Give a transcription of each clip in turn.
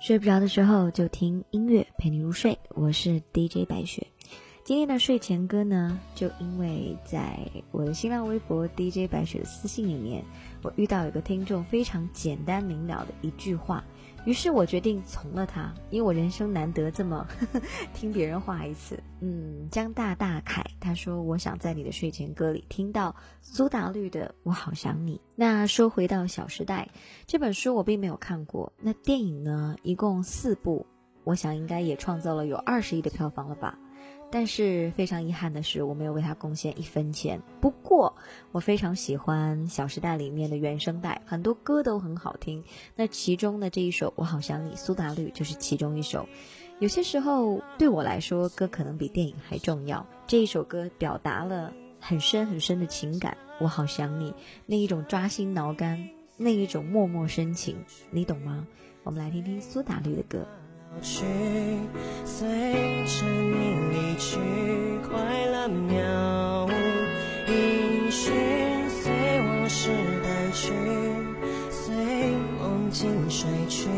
睡不着的时候就听音乐陪你入睡，我是 DJ 白雪。今天的睡前歌呢，就因为在我的新浪微博 DJ 白雪的私信里面，我遇到一个听众非常简单明了的一句话。于是我决定从了他，因为我人生难得这么呵 呵听别人话一次。嗯，江大大凯他说：“我想在你的睡前歌里听到苏打绿的《我好想你》。”那说回到《小时代》这本书，我并没有看过。那电影呢？一共四部，我想应该也创造了有二十亿的票房了吧。但是非常遗憾的是，我没有为他贡献一分钱。不过，我非常喜欢《小时代》里面的原声带，很多歌都很好听。那其中的这一首《我好想你》，苏打绿就是其中一首。有些时候对我来说，歌可能比电影还重要。这一首歌表达了很深很深的情感，我好想你，那一种抓心挠肝，那一种默默深情，你懂吗？我们来听听苏打绿的歌。去，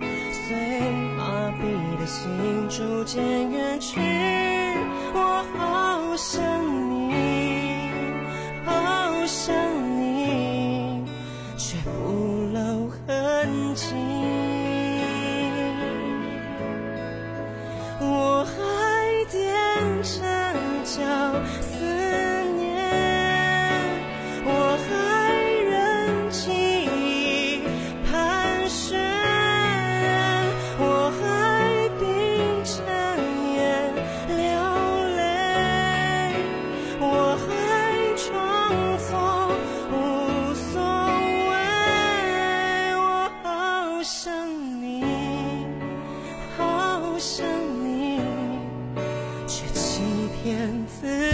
随麻痹的心逐渐远去，我好想你，好想你，却不露痕迹。我还踮着脚。天赐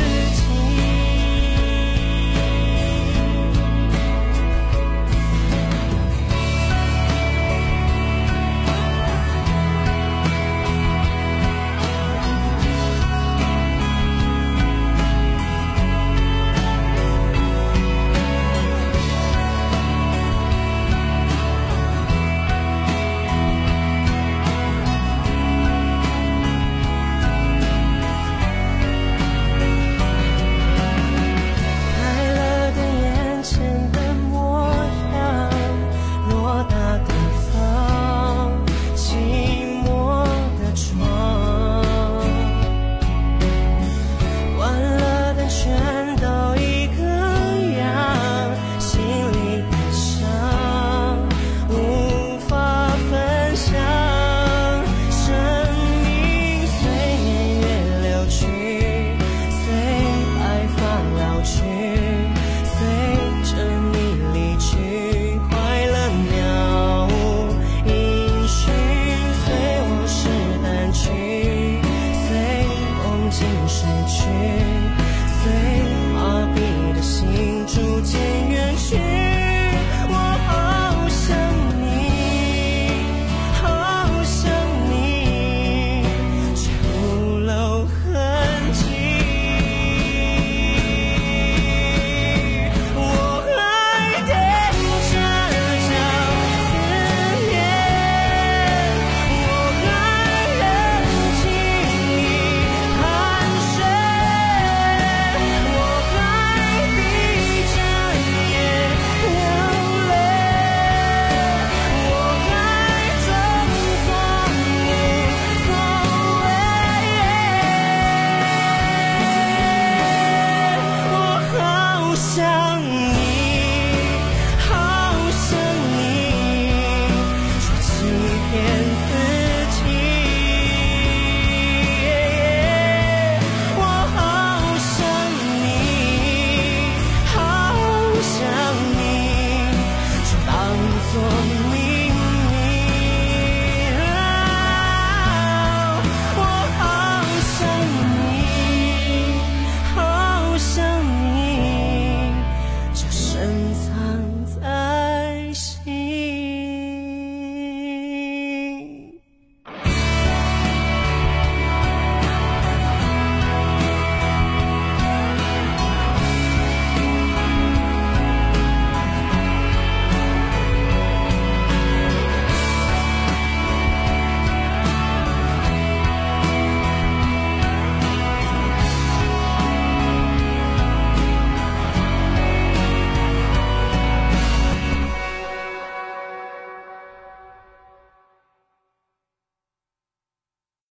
sun